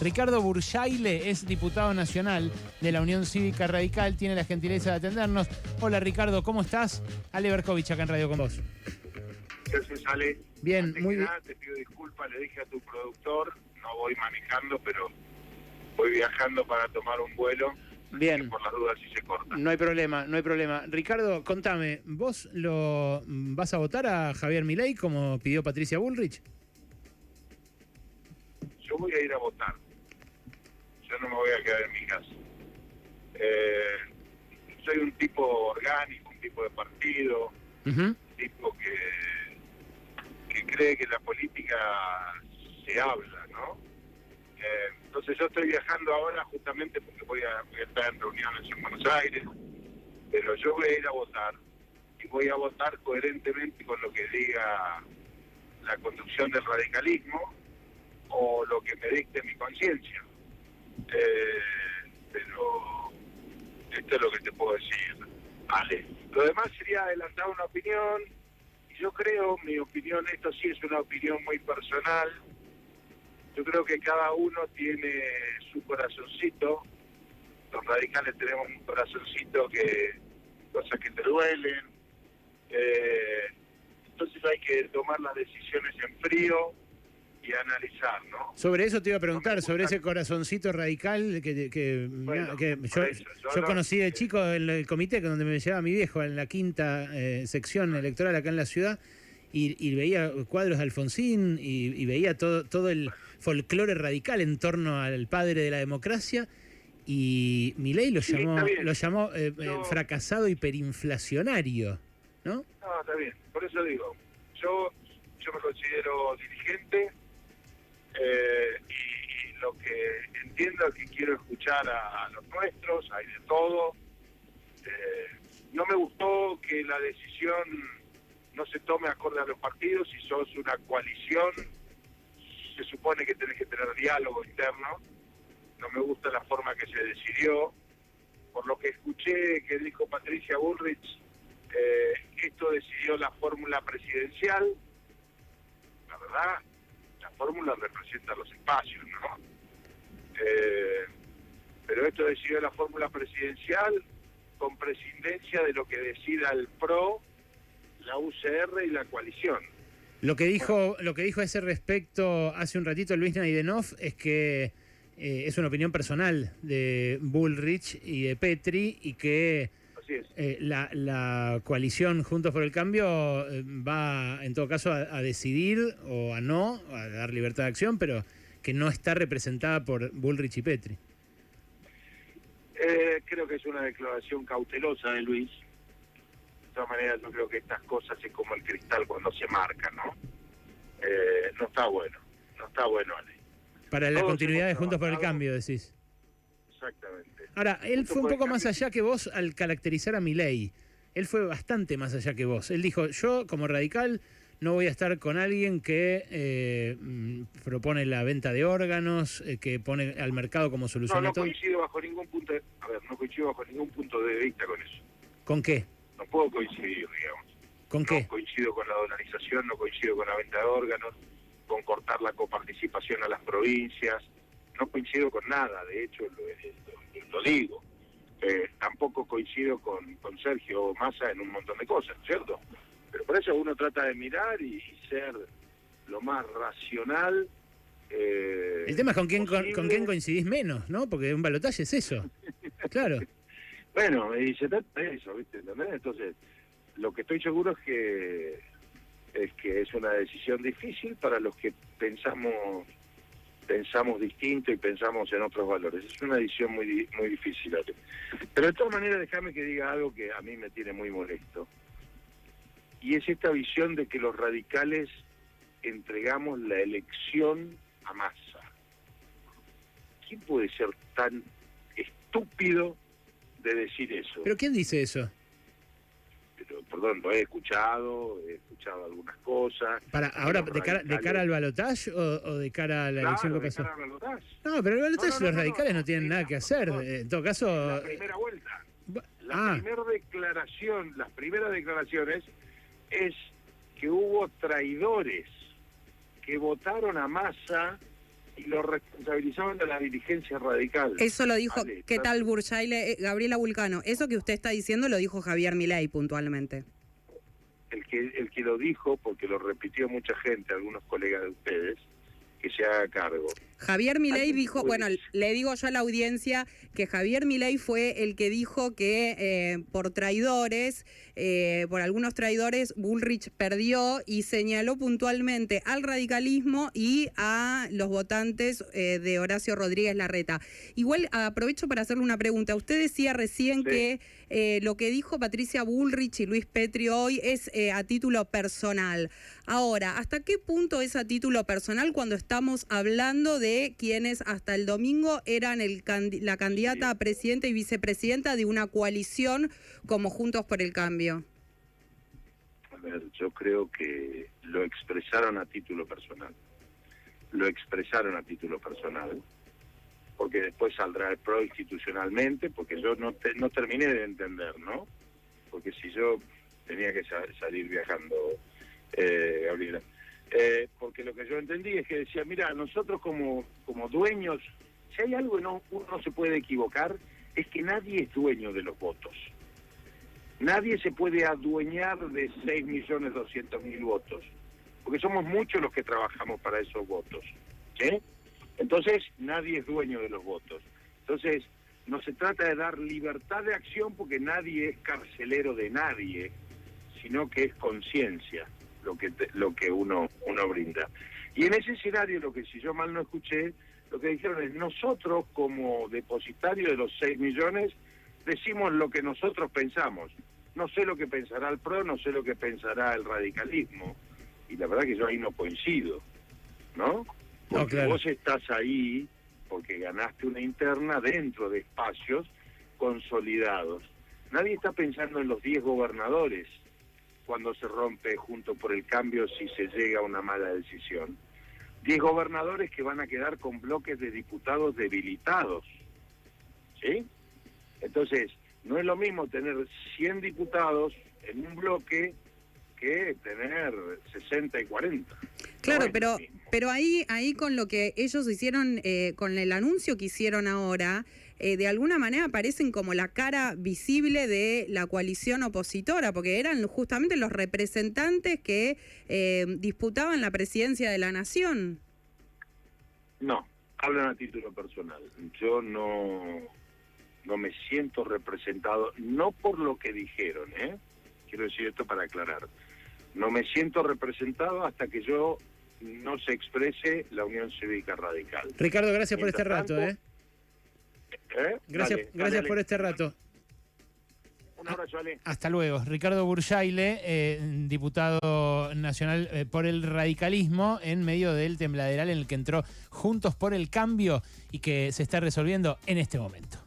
Ricardo Burjaile es diputado nacional de la Unión Cívica Radical, tiene la gentileza de atendernos. Hola Ricardo, ¿cómo estás? Ale Berkovich acá en Radio con vos. Gracias, Ale. Bien, Antes muy bien. te pido disculpas, le dije a tu productor, no voy manejando, pero voy viajando para tomar un vuelo. Bien, Por las dudas si se corta. no hay problema, no hay problema. Ricardo, contame, ¿vos lo vas a votar a Javier Milei como pidió Patricia Bullrich? Yo voy a ir a votar. Yo no me voy a quedar en mi casa. Eh, soy un tipo orgánico, un tipo de partido, un tipo que, que cree que la política se habla, ¿no? Eh, entonces yo estoy viajando ahora justamente porque voy a, voy a estar en reuniones en Buenos Aires, pero yo voy a ir a votar y voy a votar coherentemente con lo que diga la conducción del radicalismo o lo que me dicte mi conciencia. Eh, pero esto es lo que te puedo decir, Ale. Lo demás sería adelantar una opinión, y yo creo, mi opinión, esto sí es una opinión muy personal, yo creo que cada uno tiene su corazoncito, los radicales tenemos un corazoncito que, cosas que te duelen, eh, entonces hay que tomar las decisiones en frío y analizar, ¿no? Sobre eso te iba a preguntar, No sobre ese corazoncito radical que, que, Bueno, que por yo, eso, yo yo no- conocí de chico en el comité donde me llevaba mi viejo en la quinta eh, sección electoral acá en la ciudad y, y veía cuadros de Alfonsín y, y veía todo, todo el folclore radical en torno al padre de la democracia y Milei lo llamó, lo llamó eh, eh, No. fracasado hiperinflacionario, ¿no? No, está bien. Por eso digo, yo, yo me considero dirigente eh, y, lo que entiendo es que quiero escuchar a, los nuestros, hay de todo. Eh, no me gustó que la decisión no se tome acorde a los partidos. Si sos una coalición, se supone que tenés que tener diálogo interno. No me gusta la forma que se decidió. Por lo que escuché que dijo Patricia Bullrich, eh, esto decidió la fórmula presidencial. La verdad, fórmula representa los espacios, ¿no? Eh, pero esto decidió la fórmula presidencial con presidencia de lo que decida el PRO, la UCR y la coalición. Lo que dijo, lo que dijo a ese respecto hace un ratito Luis Naidenov es que eh, es una opinión personal de Bullrich y de Petri y que Así es. eh, la, la coalición Juntos por el Cambio eh, va en todo caso a, a decidir o a no, a dar libertad de acción, pero que no está representada por Bullrich y Petri. Eh, creo que es una declaración cautelosa de Luis. De todas maneras, yo creo que estas cosas es como el cristal cuando se marca, ¿no? Eh, no está bueno, no está bueno, Ale. Para la Todos continuidad de Juntos por el. Cambio, decís. Exactamente. Ahora, él fue un poco más allá que vos al caracterizar a Milei. Él fue bastante más allá que vos. Él dijo, yo como radical no voy a estar con alguien que eh, mm, propone la venta de órganos, eh, que pone al mercado como No, solución no a todo. coincido bajo ningún punto de, a ver, no coincido bajo ningún punto de vista con eso. ¿Con qué? No puedo coincidir, digamos. ¿Con No qué? coincido con la dolarización, no coincido con la venta de órganos, con cortar la coparticipación a las provincias, no coincido con nada, de hecho lo, lo- lo digo. Eh, tampoco coincido con, con Sergio Massa en un montón de cosas, ¿cierto? Pero por eso uno trata de mirar y, y ser lo más racional. eh, El tema es con quién, con quién coincidís menos, ¿no? Porque un balotaje es eso. Claro. Bueno, y se trata de eso, ¿viste? ¿Entendés? Entonces, lo que estoy seguro es que es que es una decisión difícil para los que pensamos pensamos distinto y pensamos en otros valores. Es una decisión muy muy difícil. Pero de todas maneras, déjame que diga algo que a mí me tiene muy molesto. Y es esta visión de que los radicales entregamos la elección a masa. ¿Quién puede ser tan estúpido de decir eso? ¿Pero quién dice eso? Perdón, lo he escuchado, he escuchado algunas cosas. Para, ahora, de cara, de cara al balotaje o, o de cara a la elección que pasó? No, pero el balotaje No, no, los no, radicales no, tienen sí, nada que hacer. no. En todo caso... La primera vuelta. La ah, primera declaración, las primeras declaraciones es que hubo traidores que votaron a masa y lo responsabilizaban de la dirigencia radical. Eso lo dijo, ¿qué tal Burchaile? Eh, Gabriela Vulcano, eso que usted está diciendo lo dijo Javier Milei puntualmente. El que, el que lo dijo, porque lo repitió mucha gente, algunos colegas de ustedes, que se haga cargo. Javier Milei dijo, bueno, le digo yo a la audiencia que Javier Milei fue el que dijo que eh, por traidores, eh, por algunos traidores, Bullrich perdió y señaló puntualmente al radicalismo y a los votantes eh, de Horacio Rodríguez Larreta. Igual aprovecho para hacerle una pregunta. Usted decía recién que lo que dijo Patricia Bullrich y Luis Petri hoy es a título personal. Ahora, ¿hasta qué punto es a título personal cuando estamos hablando de de quienes hasta el domingo eran el la candidata a presidenta y vicepresidenta de una coalición como Juntos por el Cambio? A ver, yo creo que lo expresaron a título personal. Lo expresaron a título personal. Porque después saldrá el PRO institucionalmente, porque yo no, no terminé de entender, ¿no? Porque si yo tenía que salir viajando, eh, Gabriela eh, porque lo que yo entendí es que decía, mira, nosotros como, como dueños, si hay algo que no, uno se puede equivocar, es que nadie es dueño de los votos. Nadie se puede adueñar de 6.200.000 votos, porque somos muchos los que trabajamos para esos votos. ¿sí? Entonces, nadie es dueño de los votos. Entonces, no se trata de dar libertad de acción porque nadie es carcelero de nadie, sino que es conciencia lo que lo que uno uno brinda. Y en ese escenario, lo que si yo mal no escuché, lo que dijeron es nosotros como depositario de los 6 millones decimos lo que nosotros pensamos. No sé lo que pensará el PRO, no sé lo que pensará el radicalismo. Y la verdad que yo ahí no coincido, ¿no? Porque vos estás ahí porque ganaste una interna dentro de espacios consolidados. Nadie está pensando en los 10 gobernadores cuando se rompe junto por el cambio si se llega a una mala decisión. Diez gobernadores que van a quedar con bloques de diputados debilitados. ¿Sí? Entonces, no es lo mismo tener 100 diputados en un bloque que tener 60 y 40. Claro, pero pero ahí ahí con lo que ellos hicieron eh, con el anuncio que hicieron ahora, eh, de alguna manera aparecen como la cara visible de la coalición opositora, porque eran justamente los representantes que eh, disputaban la presidencia de la nación. No, hablan a título personal. Yo no, no me siento representado, no por lo que dijeron, ¿eh? quiero decir esto para aclarar. No me siento representado hasta que yo no se exprese la Unión Cívica Radical. Ricardo, gracias por este rato. ¿eh? ¿Eh? Gracias, gracias por este rato. Un abrazo, Ale. Hasta luego. Ricardo Burjaile, eh, diputado nacional eh, por el radicalismo, en medio del tembladeral en el que entró Juntos por el Cambio y que se está resolviendo en este momento.